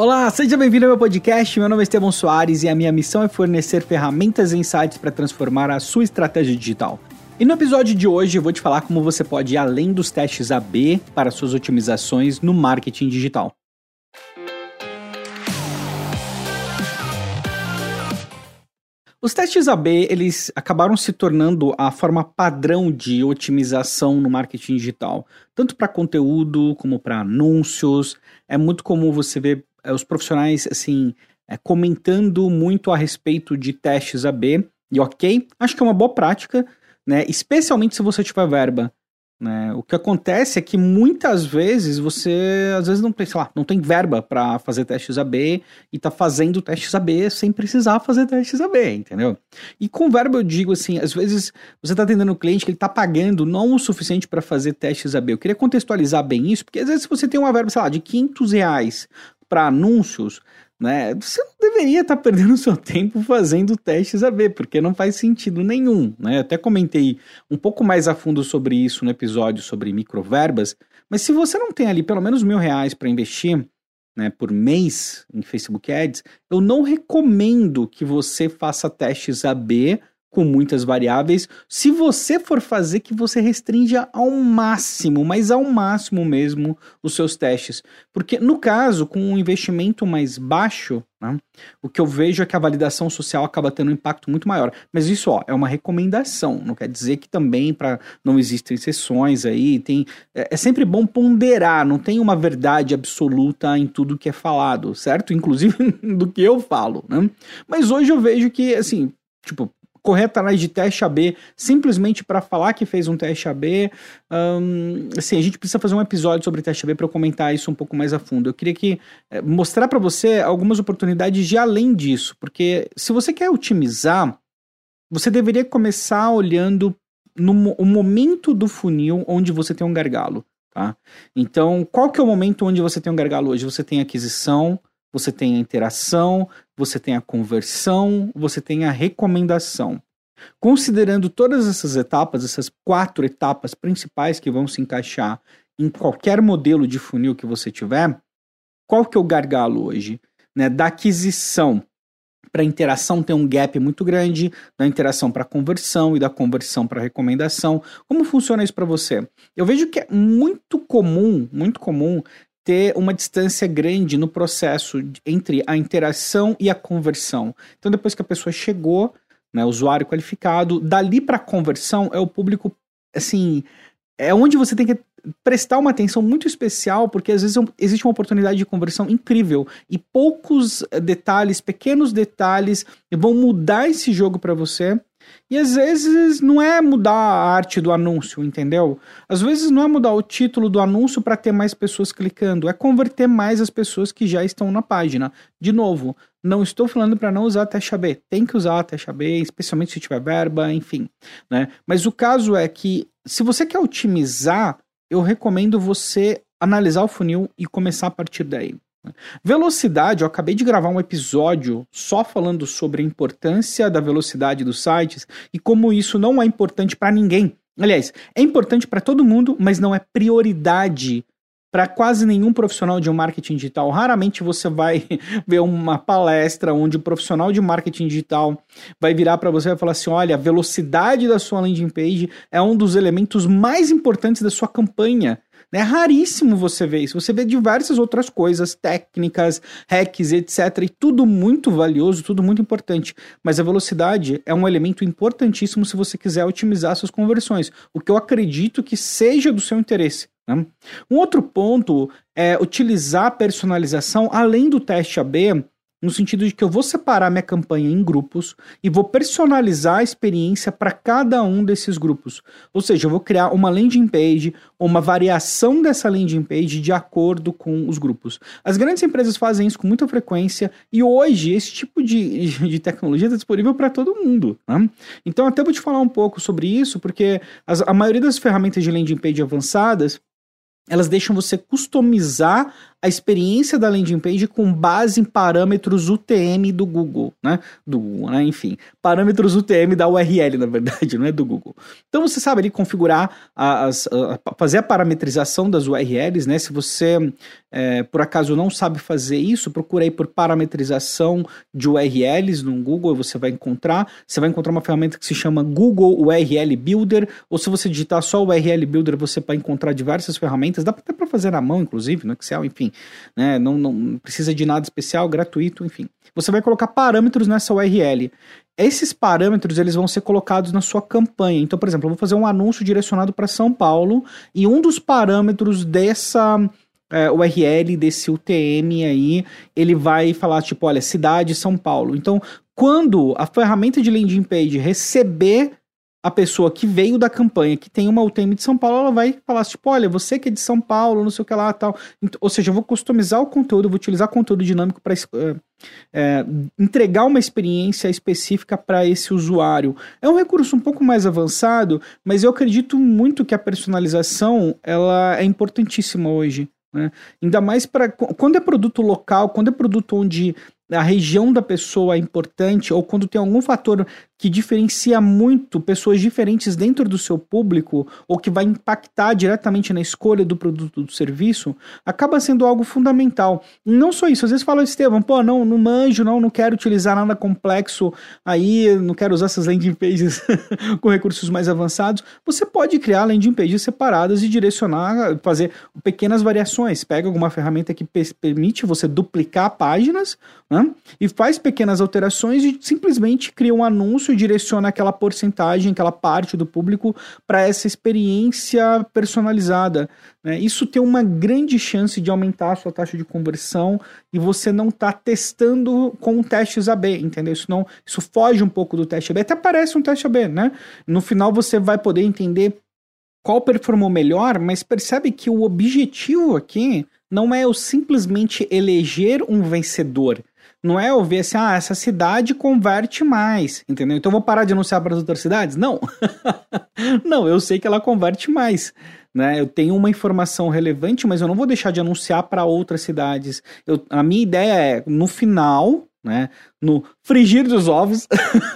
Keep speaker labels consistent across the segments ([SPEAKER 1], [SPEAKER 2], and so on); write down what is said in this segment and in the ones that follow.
[SPEAKER 1] Olá, seja bem-vindo ao meu podcast. Meu nome é Estevão Soares e a minha missão é fornecer ferramentas e insights para transformar a sua estratégia digital. E no episódio de hoje eu vou te falar como você pode ir além dos testes AB para suas otimizações no marketing digital. Os testes AB, eles acabaram se tornando a forma padrão de otimização no marketing digital, tanto para conteúdo como para anúncios. É muito comum você ver os profissionais assim é, comentando muito a respeito de testes AB. E ok, acho que é uma boa prática, né? Especialmente se você tiver verba. Né? O que acontece é que muitas vezes você, às vezes não tem, sei lá, não tem verba para fazer testes AB e tá fazendo testes AB sem precisar fazer testes AB, entendeu? E com verba eu digo assim, às vezes você tá atendendo um cliente que ele tá pagando não o suficiente para fazer testes AB. Eu queria contextualizar bem isso, porque às vezes você tem uma verba, sei lá, de 500 reais para anúncios, né? Você não deveria estar tá perdendo seu tempo fazendo testes AB, porque não faz sentido nenhum, né? Eu até comentei um pouco mais a fundo sobre isso no episódio sobre microverbas, mas se você não tem ali pelo menos mil reais para investir, né, por mês em Facebook Ads, eu não recomendo que você faça testes AB com muitas variáveis. Se você for fazer, que você restrinja ao máximo, mas ao máximo mesmo, os seus testes. Porque no caso, com um investimento mais baixo, né, o que eu vejo é que a validação social acaba tendo um impacto muito maior. Mas isso ó, é uma recomendação, não quer dizer que também para não existem exceções aí. Tem, é, é sempre bom ponderar, não tem uma verdade absoluta em tudo que é falado, certo? Inclusive do que eu falo. Né? Mas hoje eu vejo que, assim, tipo, correr atrás de teste AB simplesmente para falar que fez um teste AB. Um, assim, a gente precisa fazer um episódio sobre teste AB para eu comentar isso um pouco mais a fundo. Eu queria que é, mostrar para você algumas oportunidades de além disso, porque se você quer otimizar, você deveria começar olhando no o momento do funil onde você tem um gargalo. Tá? Então, qual que é o momento onde você tem um gargalo hoje? Você tem aquisição, você tem a interação, você tem a conversão, você tem a recomendação. Considerando todas essas etapas, essas quatro etapas principais que vão se encaixar em qualquer modelo de funil que você tiver, qual que é o gargalo hoje? Né? Da aquisição para interação tem um gap muito grande, da interação para conversão e da conversão para recomendação. Como funciona isso para você? Eu vejo que é muito comum, muito comum ter uma distância grande no processo entre a interação e a conversão. Então, depois que a pessoa chegou, né, usuário qualificado, dali para conversão é o público, assim, é onde você tem que prestar uma atenção muito especial, porque às vezes existe uma oportunidade de conversão incrível e poucos detalhes, pequenos detalhes, vão mudar esse jogo para você e às vezes não é mudar a arte do anúncio, entendeu? Às vezes não é mudar o título do anúncio para ter mais pessoas clicando, é converter mais as pessoas que já estão na página. De novo, não estou falando para não usar a taxa B, tem que usar a taxa B, especialmente se tiver verba, enfim, né? Mas o caso é que se você quer otimizar, eu recomendo você analisar o funil e começar a partir daí. Velocidade, eu acabei de gravar um episódio só falando sobre a importância da velocidade dos sites e como isso não é importante para ninguém. Aliás, é importante para todo mundo, mas não é prioridade para quase nenhum profissional de marketing digital. Raramente você vai ver uma palestra onde o profissional de marketing digital vai virar para você e falar assim: olha, a velocidade da sua landing page é um dos elementos mais importantes da sua campanha. É raríssimo você ver isso. Você vê diversas outras coisas, técnicas, hacks, etc. E tudo muito valioso, tudo muito importante. Mas a velocidade é um elemento importantíssimo se você quiser otimizar suas conversões. O que eu acredito que seja do seu interesse. Né? Um outro ponto é utilizar a personalização além do teste AB no sentido de que eu vou separar minha campanha em grupos e vou personalizar a experiência para cada um desses grupos. Ou seja, eu vou criar uma landing page ou uma variação dessa landing page de acordo com os grupos. As grandes empresas fazem isso com muita frequência e hoje esse tipo de, de tecnologia está disponível para todo mundo. Né? Então, até vou te falar um pouco sobre isso, porque as, a maioria das ferramentas de landing page avançadas elas deixam você customizar a experiência da landing page com base em parâmetros UTM do Google, né? Do Google, né? Enfim, parâmetros UTM da URL, na verdade, não é do Google. Então você sabe ali configurar, as, a, fazer a parametrização das URLs, né? Se você é, por acaso não sabe fazer isso, procura aí por parametrização de URLs no Google, você vai encontrar. Você vai encontrar uma ferramenta que se chama Google URL Builder, ou se você digitar só URL Builder, você vai encontrar diversas ferramentas. Dá até para fazer na mão, inclusive, no Excel, enfim. Né? Não, não precisa de nada especial, gratuito, enfim. Você vai colocar parâmetros nessa URL. Esses parâmetros eles vão ser colocados na sua campanha. Então, por exemplo, eu vou fazer um anúncio direcionado para São Paulo e um dos parâmetros dessa é, URL desse UTM aí, ele vai falar tipo, olha, cidade São Paulo. Então, quando a ferramenta de landing page receber a pessoa que veio da campanha, que tem uma UTM de São Paulo, ela vai falar tipo, olha, você que é de São Paulo, não sei o que lá, tal. Ou seja, eu vou customizar o conteúdo, vou utilizar conteúdo dinâmico para é, é, entregar uma experiência específica para esse usuário. É um recurso um pouco mais avançado, mas eu acredito muito que a personalização ela é importantíssima hoje. Né? Ainda mais para quando é produto local, quando é produto onde a região da pessoa é importante, ou quando tem algum fator que diferencia muito pessoas diferentes dentro do seu público ou que vai impactar diretamente na escolha do produto do serviço, acaba sendo algo fundamental. E não só isso, às vezes fala, Estevam, pô, não, não manjo, não, não quero utilizar nada complexo aí, não quero usar essas landing pages com recursos mais avançados. Você pode criar landing pages separadas e direcionar, fazer pequenas variações. Pega alguma ferramenta que permite você duplicar páginas né, e faz pequenas alterações e simplesmente cria um anúncio anúncio direciona aquela porcentagem, aquela parte do público para essa experiência personalizada. Né? Isso tem uma grande chance de aumentar a sua taxa de conversão e você não está testando com testes AB, entendeu? Isso, não, isso foge um pouco do teste AB. Até parece um teste AB, né? No final você vai poder entender qual performou melhor, mas percebe que o objetivo aqui não é eu simplesmente eleger um vencedor. Não é eu ver assim, ah, essa cidade converte mais, entendeu? Então eu vou parar de anunciar para as outras cidades? Não. não, eu sei que ela converte mais. Né? Eu tenho uma informação relevante, mas eu não vou deixar de anunciar para outras cidades. Eu, a minha ideia é, no final, né, no frigir dos ovos,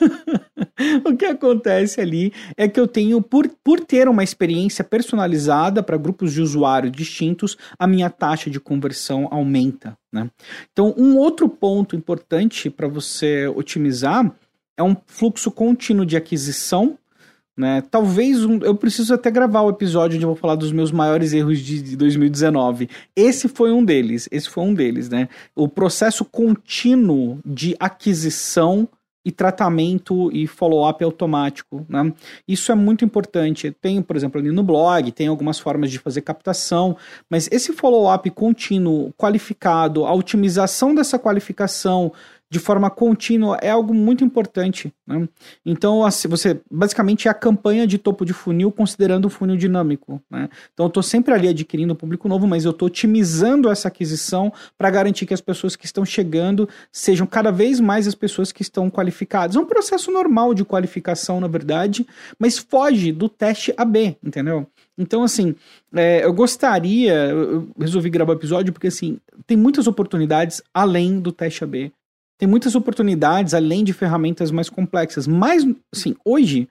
[SPEAKER 1] o que acontece ali é que eu tenho, por, por ter uma experiência personalizada para grupos de usuários distintos, a minha taxa de conversão aumenta. Né? Então, um outro ponto importante para você otimizar é um fluxo contínuo de aquisição né? Talvez um, eu preciso até gravar o episódio onde eu vou falar dos meus maiores erros de 2019. Esse foi um deles, esse foi um deles, né? O processo contínuo de aquisição e tratamento e follow-up automático. Né? Isso é muito importante. Tem, por exemplo, ali no blog, tem algumas formas de fazer captação, mas esse follow-up contínuo, qualificado, a otimização dessa qualificação, de forma contínua é algo muito importante. Né? Então, assim, você basicamente é a campanha de topo de funil considerando o funil dinâmico. Né? Então, eu estou sempre ali adquirindo um público novo, mas eu estou otimizando essa aquisição para garantir que as pessoas que estão chegando sejam cada vez mais as pessoas que estão qualificadas. É um processo normal de qualificação, na verdade, mas foge do teste AB, entendeu? Então, assim, é, eu gostaria, eu resolvi gravar o episódio porque, assim, tem muitas oportunidades além do teste AB tem muitas oportunidades além de ferramentas mais complexas. Mas, assim, hoje,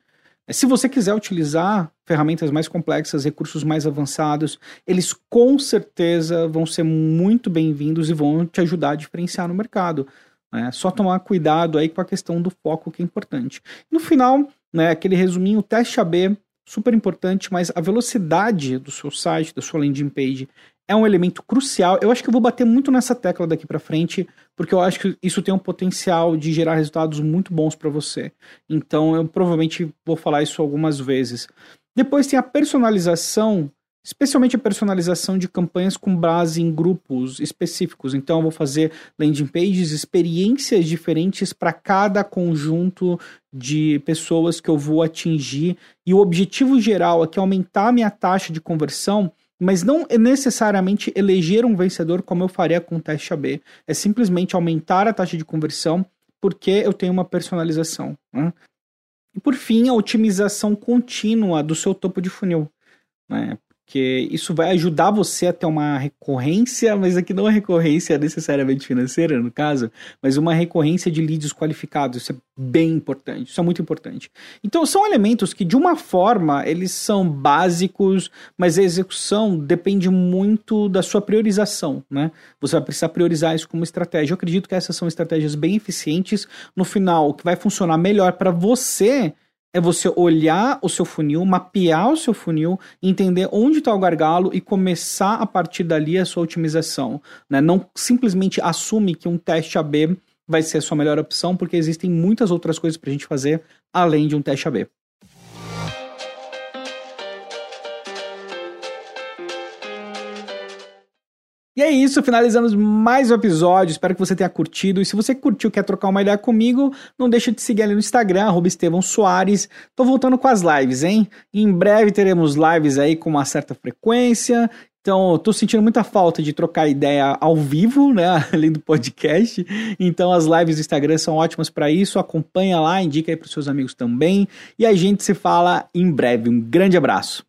[SPEAKER 1] se você quiser utilizar ferramentas mais complexas, recursos mais avançados, eles com certeza vão ser muito bem-vindos e vão te ajudar a diferenciar no mercado. É só tomar cuidado aí com a questão do foco que é importante. No final, né, aquele resuminho, teste AB, super importante, mas a velocidade do seu site, da sua landing page, é um elemento crucial. Eu acho que eu vou bater muito nessa tecla daqui para frente, porque eu acho que isso tem um potencial de gerar resultados muito bons para você. Então eu provavelmente vou falar isso algumas vezes. Depois tem a personalização, especialmente a personalização de campanhas com base em grupos específicos. Então eu vou fazer landing pages, experiências diferentes para cada conjunto de pessoas que eu vou atingir. E o objetivo geral aqui é aumentar a minha taxa de conversão mas não é necessariamente eleger um vencedor como eu faria com o teste AB. É simplesmente aumentar a taxa de conversão porque eu tenho uma personalização. Né? E por fim, a otimização contínua do seu topo de funil. Né? Porque isso vai ajudar você a ter uma recorrência, mas aqui não é recorrência necessariamente financeira, no caso, mas uma recorrência de leads qualificados. Isso é bem importante, isso é muito importante. Então, são elementos que, de uma forma, eles são básicos, mas a execução depende muito da sua priorização, né? Você vai precisar priorizar isso como estratégia. Eu acredito que essas são estratégias bem eficientes. No final, o que vai funcionar melhor para você é você olhar o seu funil, mapear o seu funil, entender onde está o gargalo e começar a partir dali a sua otimização. Né? Não simplesmente assume que um teste AB vai ser a sua melhor opção, porque existem muitas outras coisas para a gente fazer além de um teste AB. É isso, finalizamos mais um episódio. Espero que você tenha curtido. E se você curtiu, quer trocar uma ideia comigo, não deixa de seguir ali no Instagram, Estevão Soares. Tô voltando com as lives, hein? Em breve teremos lives aí com uma certa frequência. Então, tô sentindo muita falta de trocar ideia ao vivo, né? Além do podcast. Então, as lives do Instagram são ótimas para isso. Acompanha lá, indica aí para seus amigos também. E a gente se fala em breve. Um grande abraço.